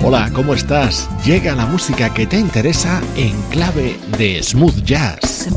Hola, ¿cómo estás? Llega la música que te interesa en clave de smooth jazz.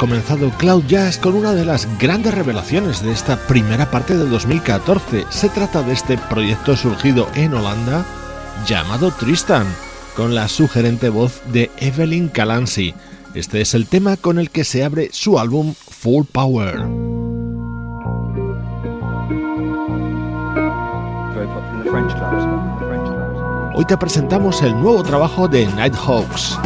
Comenzado Cloud Jazz con una de las grandes revelaciones de esta primera parte de 2014. Se trata de este proyecto surgido en Holanda llamado Tristan, con la sugerente voz de Evelyn Calancy. Este es el tema con el que se abre su álbum Full Power. Hoy te presentamos el nuevo trabajo de Nighthawks.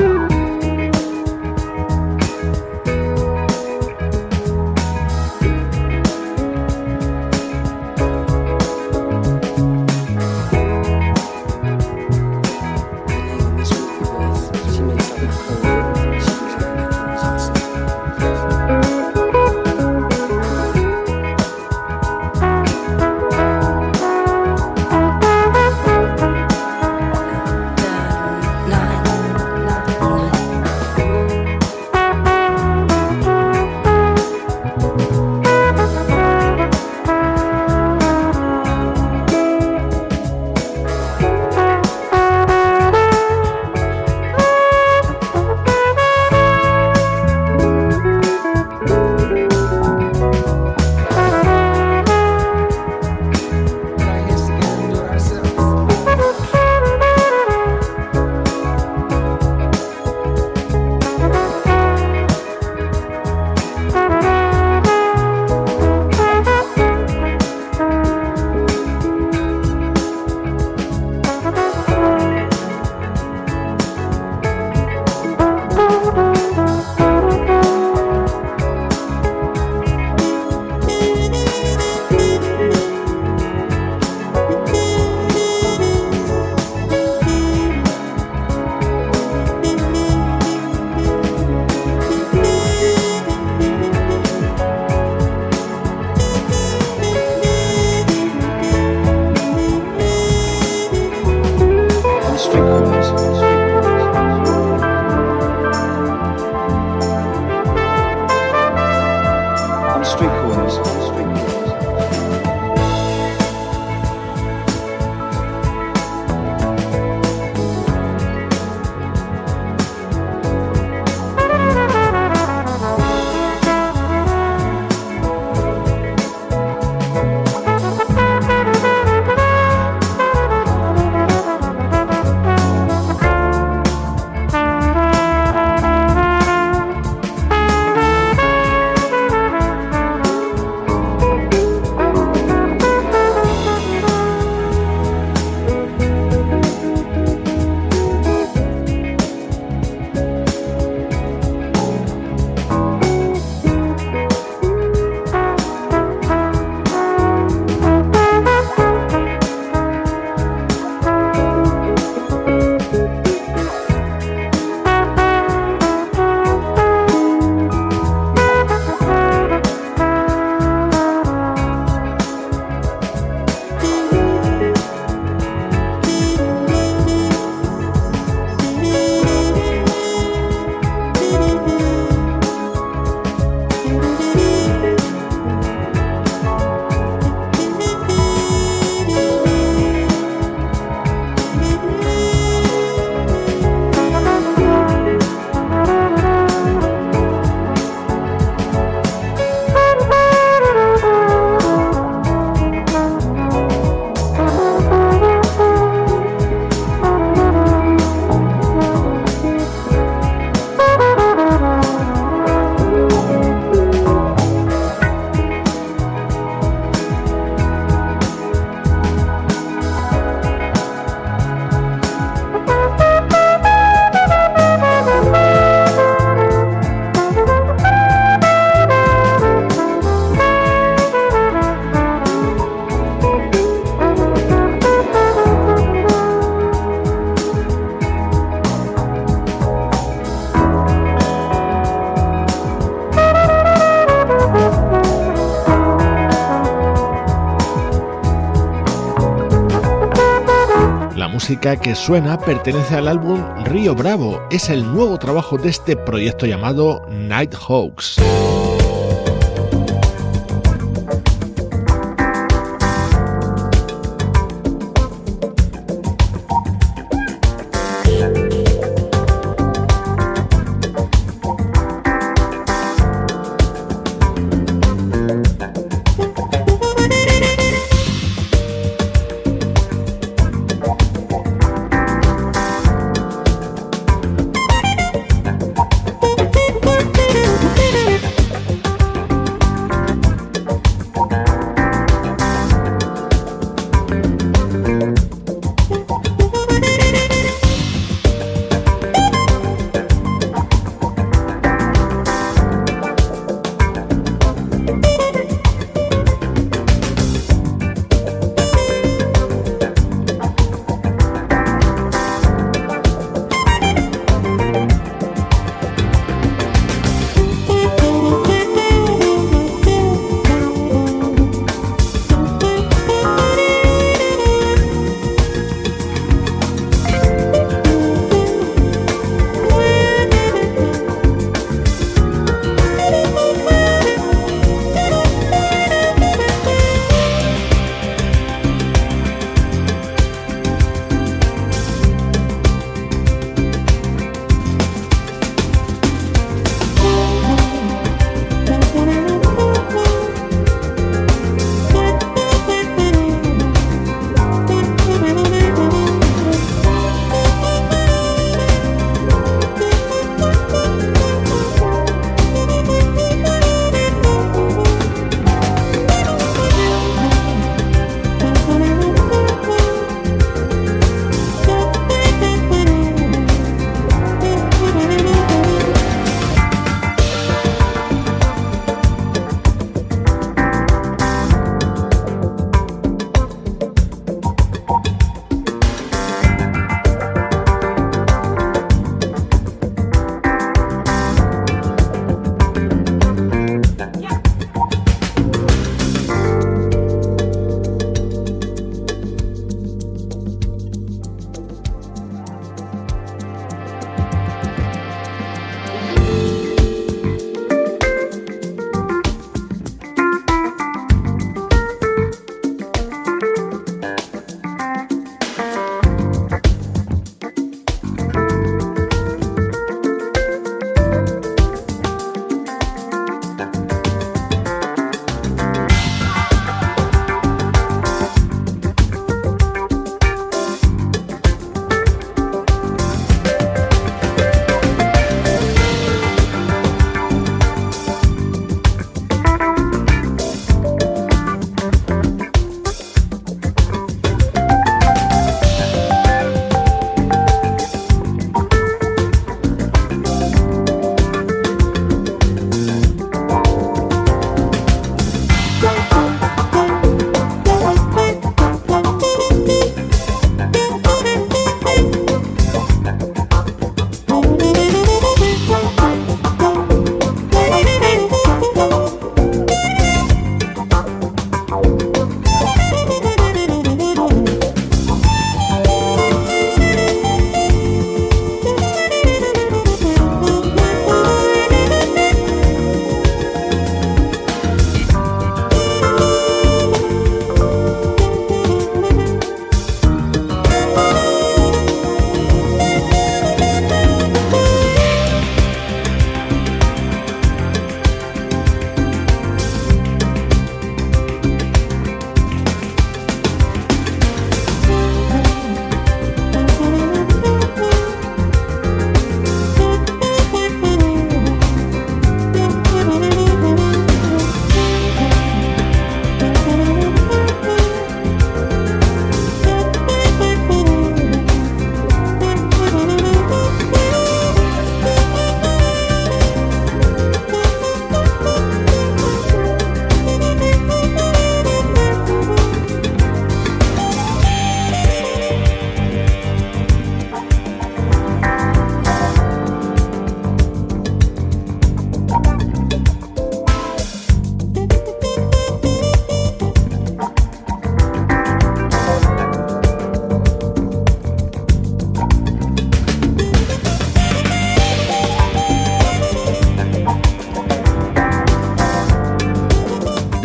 Música que suena pertenece al álbum Río Bravo. Es el nuevo trabajo de este proyecto llamado Nighthawks.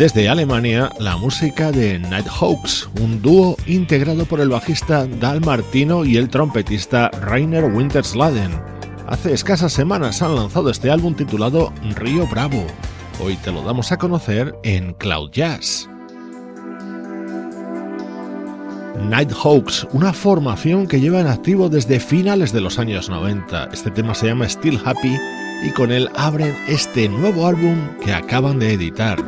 Desde Alemania la música de Nighthawks, un dúo integrado por el bajista Dal Martino y el trompetista Rainer Wintersladen. Hace escasas semanas han lanzado este álbum titulado Río Bravo. Hoy te lo damos a conocer en Cloud Jazz. Nighthawks, una formación que lleva en activo desde finales de los años 90. Este tema se llama Still Happy y con él abren este nuevo álbum que acaban de editar.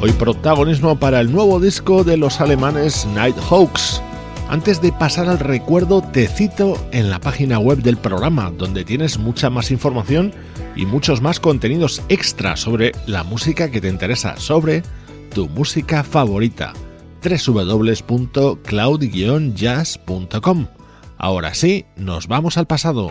Hoy protagonismo para el nuevo disco de los alemanes Nighthawks. Antes de pasar al recuerdo, te cito en la página web del programa, donde tienes mucha más información y muchos más contenidos extra sobre la música que te interesa, sobre tu música favorita www.cloud-jazz.com. Ahora sí, nos vamos al pasado.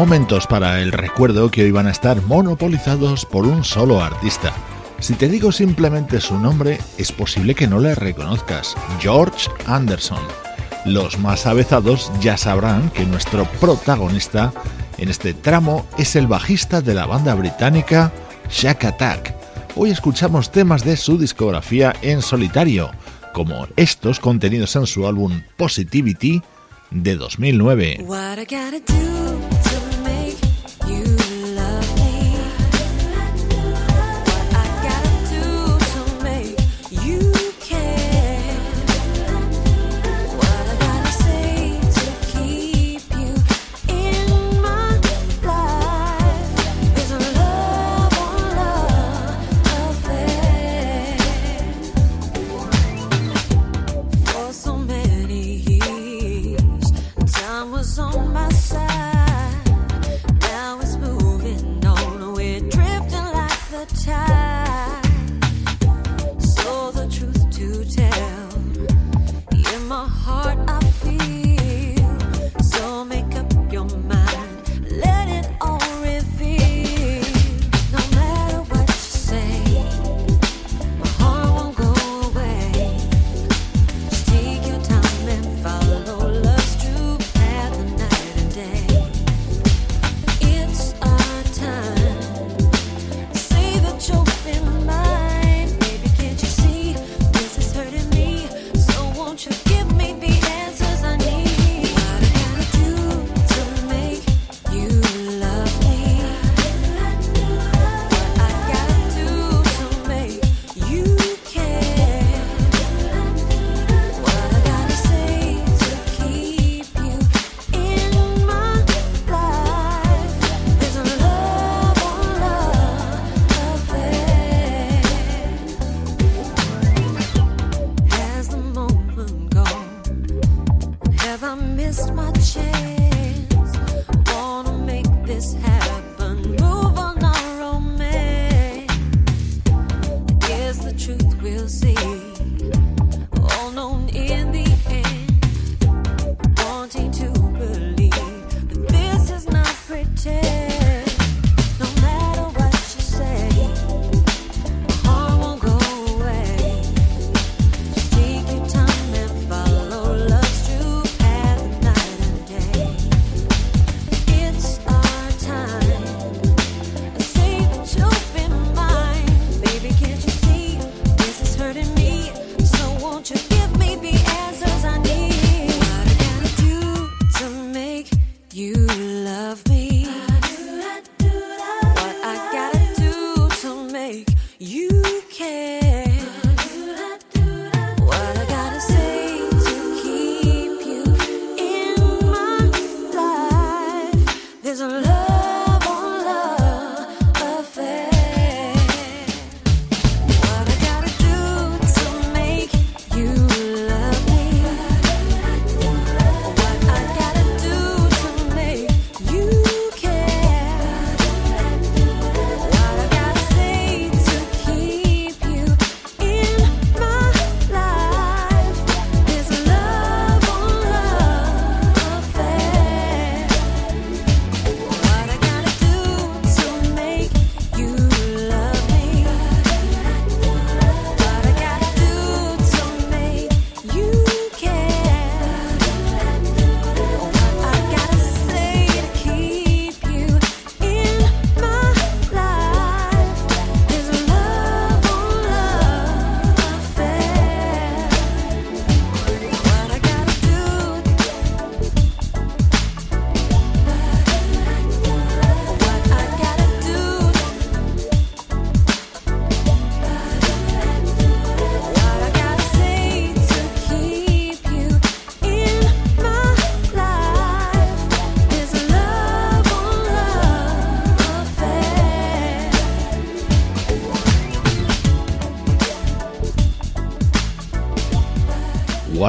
Momentos para el recuerdo que hoy van a estar monopolizados por un solo artista. Si te digo simplemente su nombre, es posible que no le reconozcas, George Anderson. Los más avezados ya sabrán que nuestro protagonista en este tramo es el bajista de la banda británica Shack Attack. Hoy escuchamos temas de su discografía en solitario, como estos contenidos en su álbum Positivity de 2009. What I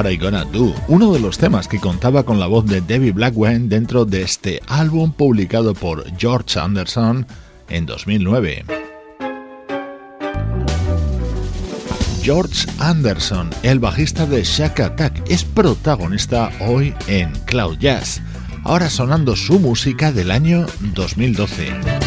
Gonna Do, uno de los temas que contaba con la voz de Debbie Blackwell dentro de este álbum publicado por George Anderson en 2009. George Anderson, el bajista de Shack Attack, es protagonista hoy en Cloud Jazz. ahora sonando su música del año 2012.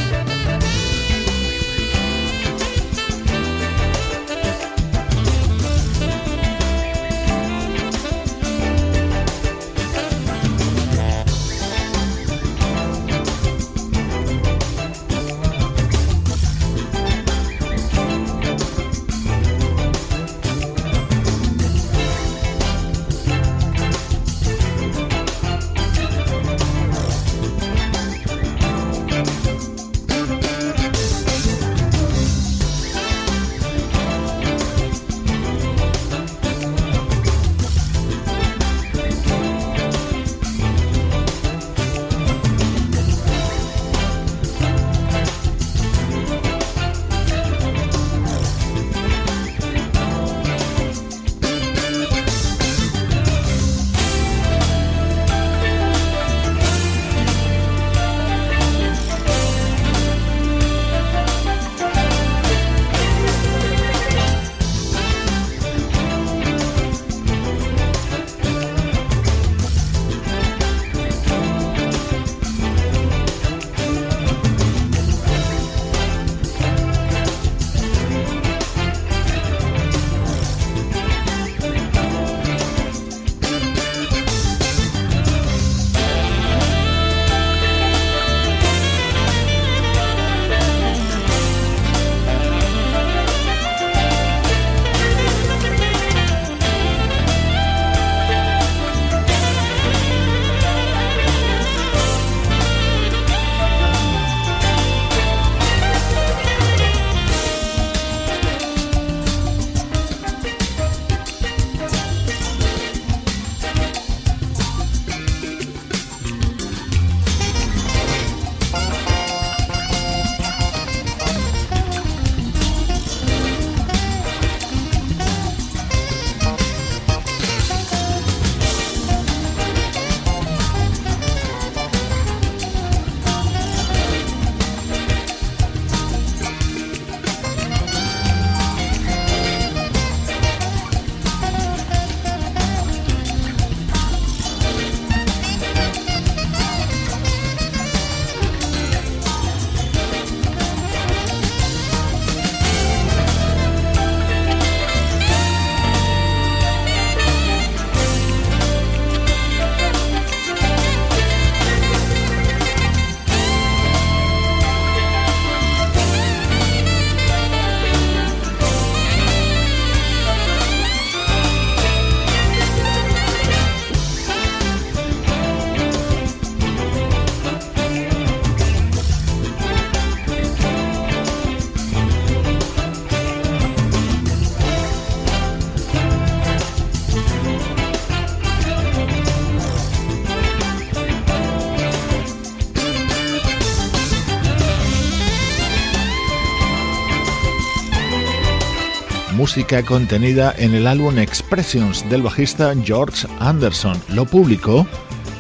Música contenida en el álbum Expressions del bajista George Anderson. Lo publicó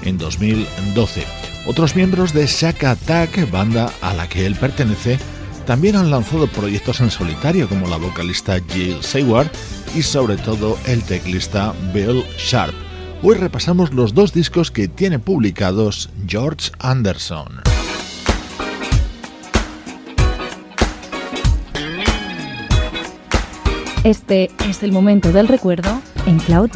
en 2012. Otros miembros de Shaka Attack, banda a la que él pertenece, también han lanzado proyectos en solitario como la vocalista Jill Seward y sobre todo el teclista Bill Sharp. Hoy repasamos los dos discos que tiene publicados George Anderson. Este es el momento del recuerdo en Cloud.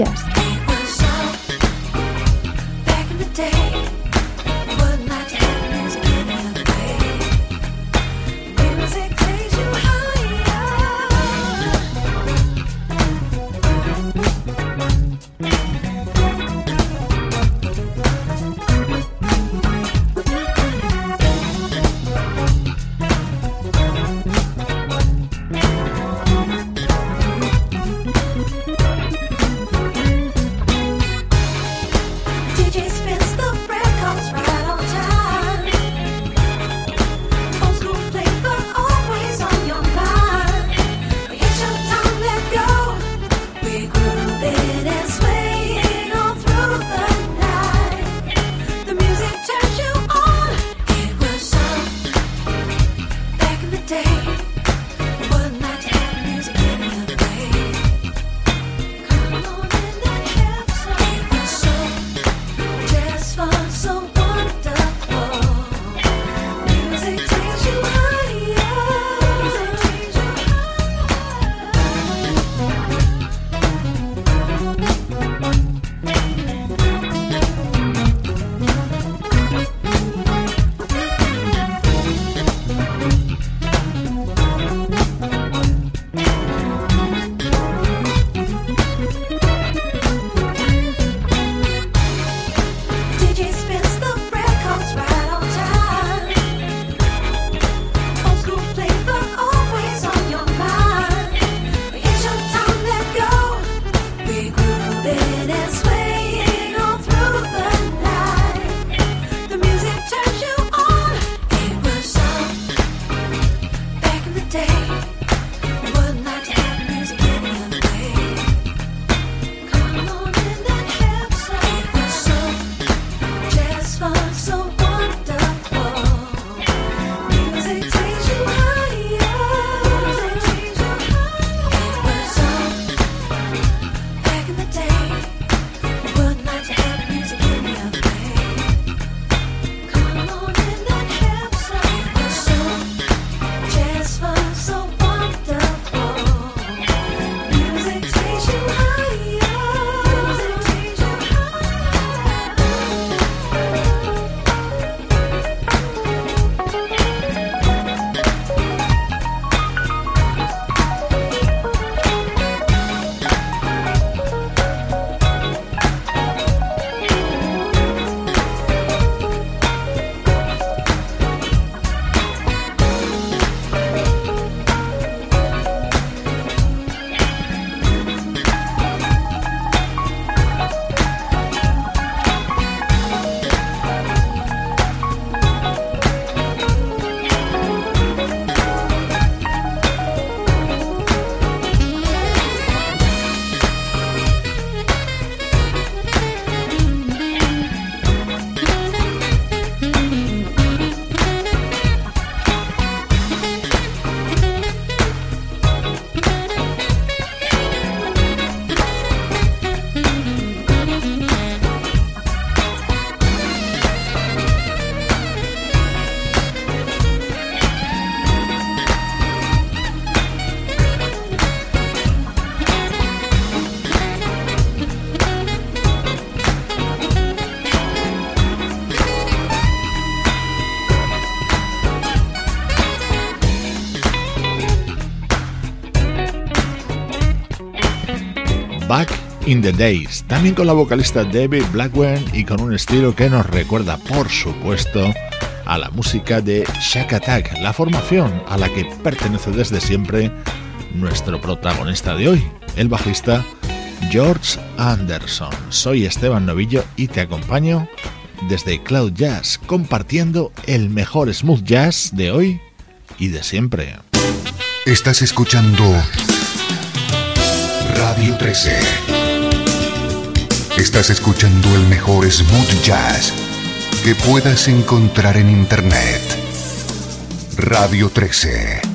In the Days, también con la vocalista David Blackburn y con un estilo que nos recuerda, por supuesto, a la música de Shack Attack, la formación a la que pertenece desde siempre nuestro protagonista de hoy, el bajista George Anderson. Soy Esteban Novillo y te acompaño desde Cloud Jazz, compartiendo el mejor smooth jazz de hoy y de siempre. Estás escuchando Radio 13. Estás escuchando el mejor smooth jazz que puedas encontrar en Internet. Radio 13.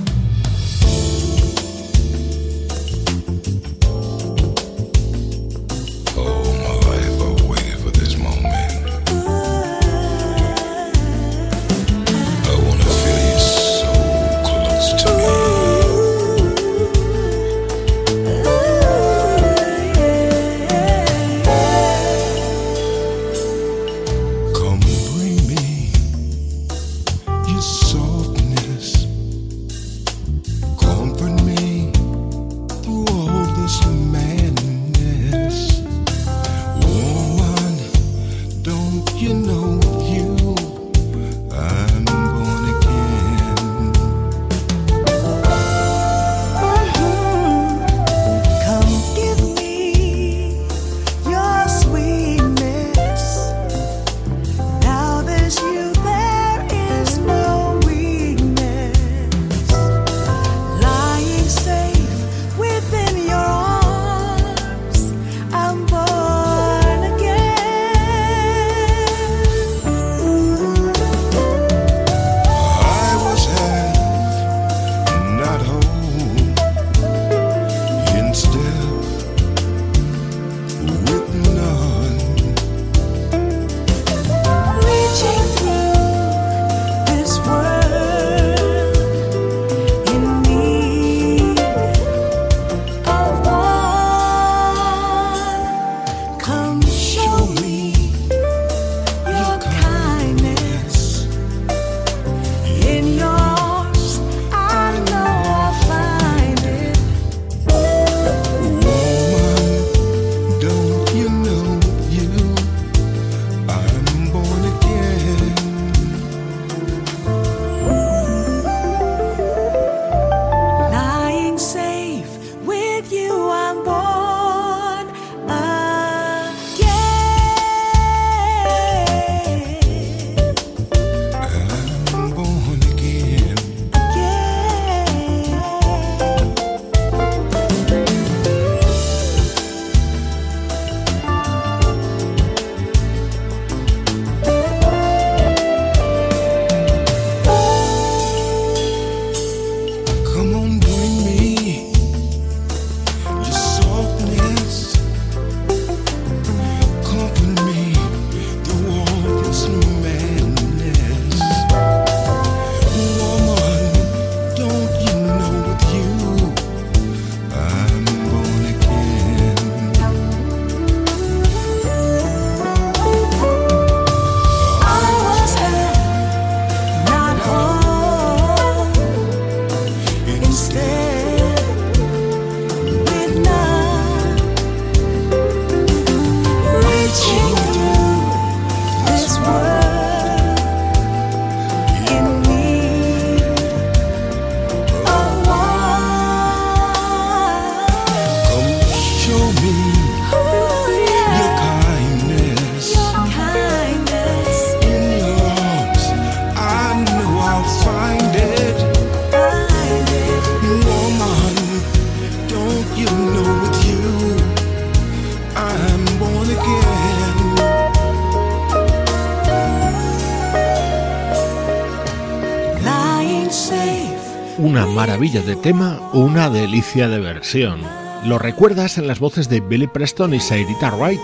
De tema, una delicia de versión. Lo recuerdas en las voces de Billy Preston y Sairita Wright.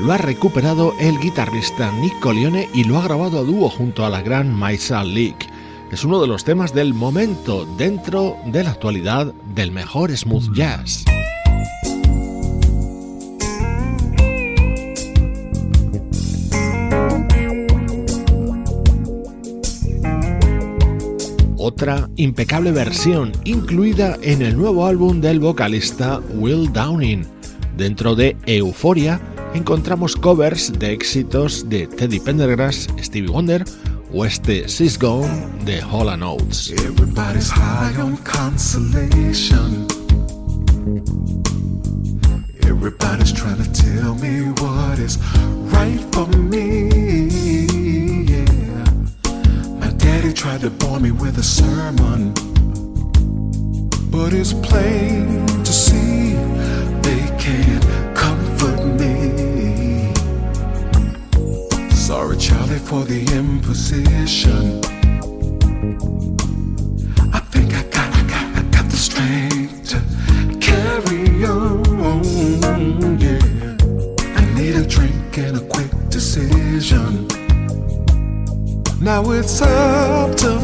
Lo ha recuperado el guitarrista Nick Colione y lo ha grabado a dúo junto a la gran Maisa Leak. Es uno de los temas del momento dentro de la actualidad del mejor smooth jazz. otra impecable versión incluida en el nuevo álbum del vocalista Will Downing. Dentro de Euphoria encontramos covers de éxitos de Teddy Pendergrass, Stevie Wonder o este She's Gone de Hall Oates. Everybody's high on consolation. Everybody's trying to tell me what is right for me. tried to bore me with a sermon, but it's plain to see they can't comfort me. Sorry, Charlie, for the imposition. Now it's up to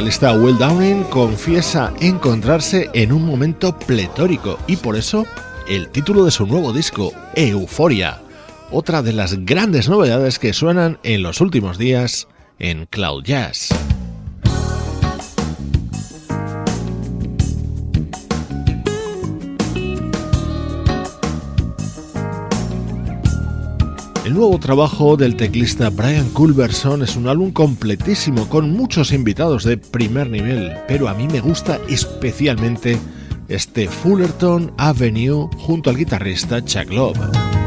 vocalista Will Downing confiesa encontrarse en un momento pletórico y por eso el título de su nuevo disco, Euforia, otra de las grandes novedades que suenan en los últimos días en Cloud Jazz. El nuevo trabajo del teclista Brian Culberson es un álbum completísimo con muchos invitados de primer nivel, pero a mí me gusta especialmente este Fullerton Avenue junto al guitarrista Chuck Love.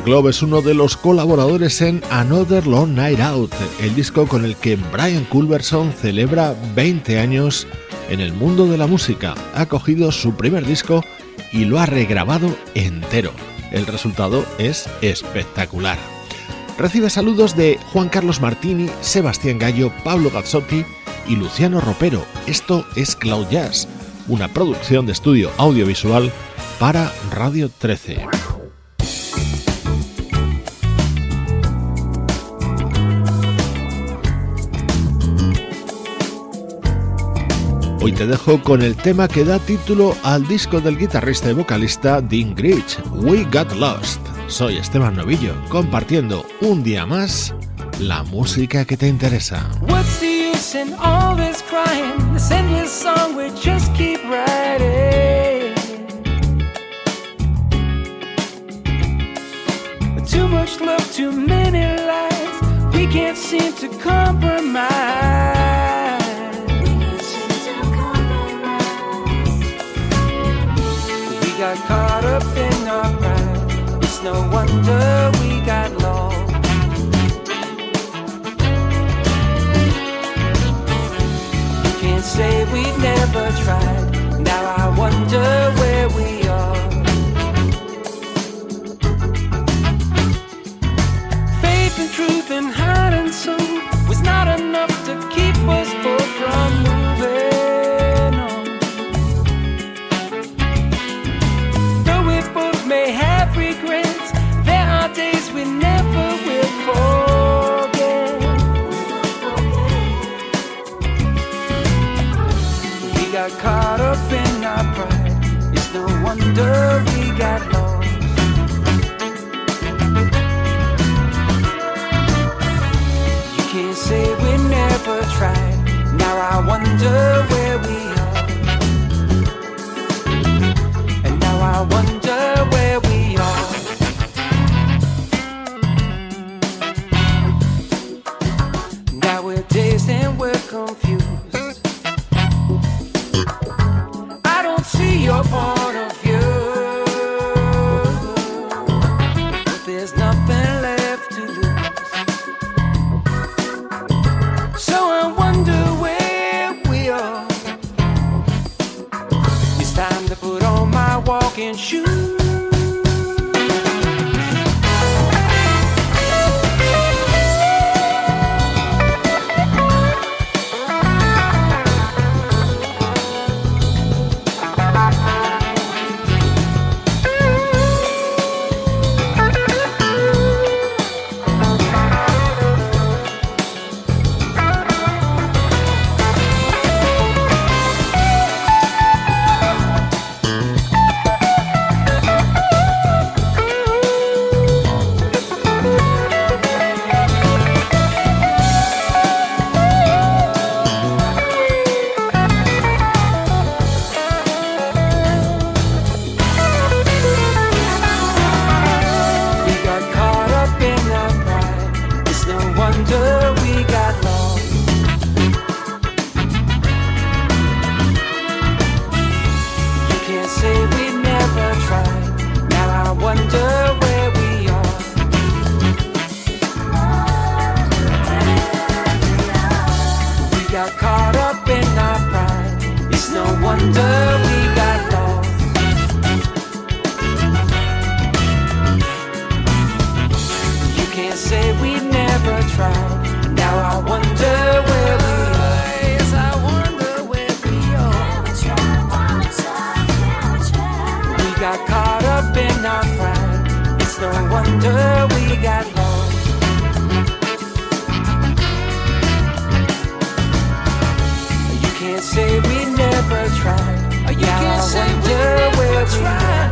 Love es uno de los colaboradores en Another Long Night Out, el disco con el que Brian Culberson celebra 20 años en el mundo de la música. Ha cogido su primer disco y lo ha regrabado entero. El resultado es espectacular. Recibe saludos de Juan Carlos Martini, Sebastián Gallo, Pablo Gazzotti y Luciano Ropero. Esto es Cloud Jazz, una producción de estudio audiovisual para Radio 13. Hoy te dejo con el tema que da título al disco del guitarrista y vocalista Dean Grich, We Got Lost. Soy Esteban Novillo, compartiendo un día más la música que te interesa. What's the use in all this crying? This endless song we just keep writing. Too much love, too many lies. We can't seem to compromise. Truth and heart and soul was not enough to keep us both from moving wonder we got lost. You can't say we never tried. Now I wonder where we are. We got caught up in our pride. It's no wonder we got lost. You can't say we never tried. You can't I say wonder where we. Now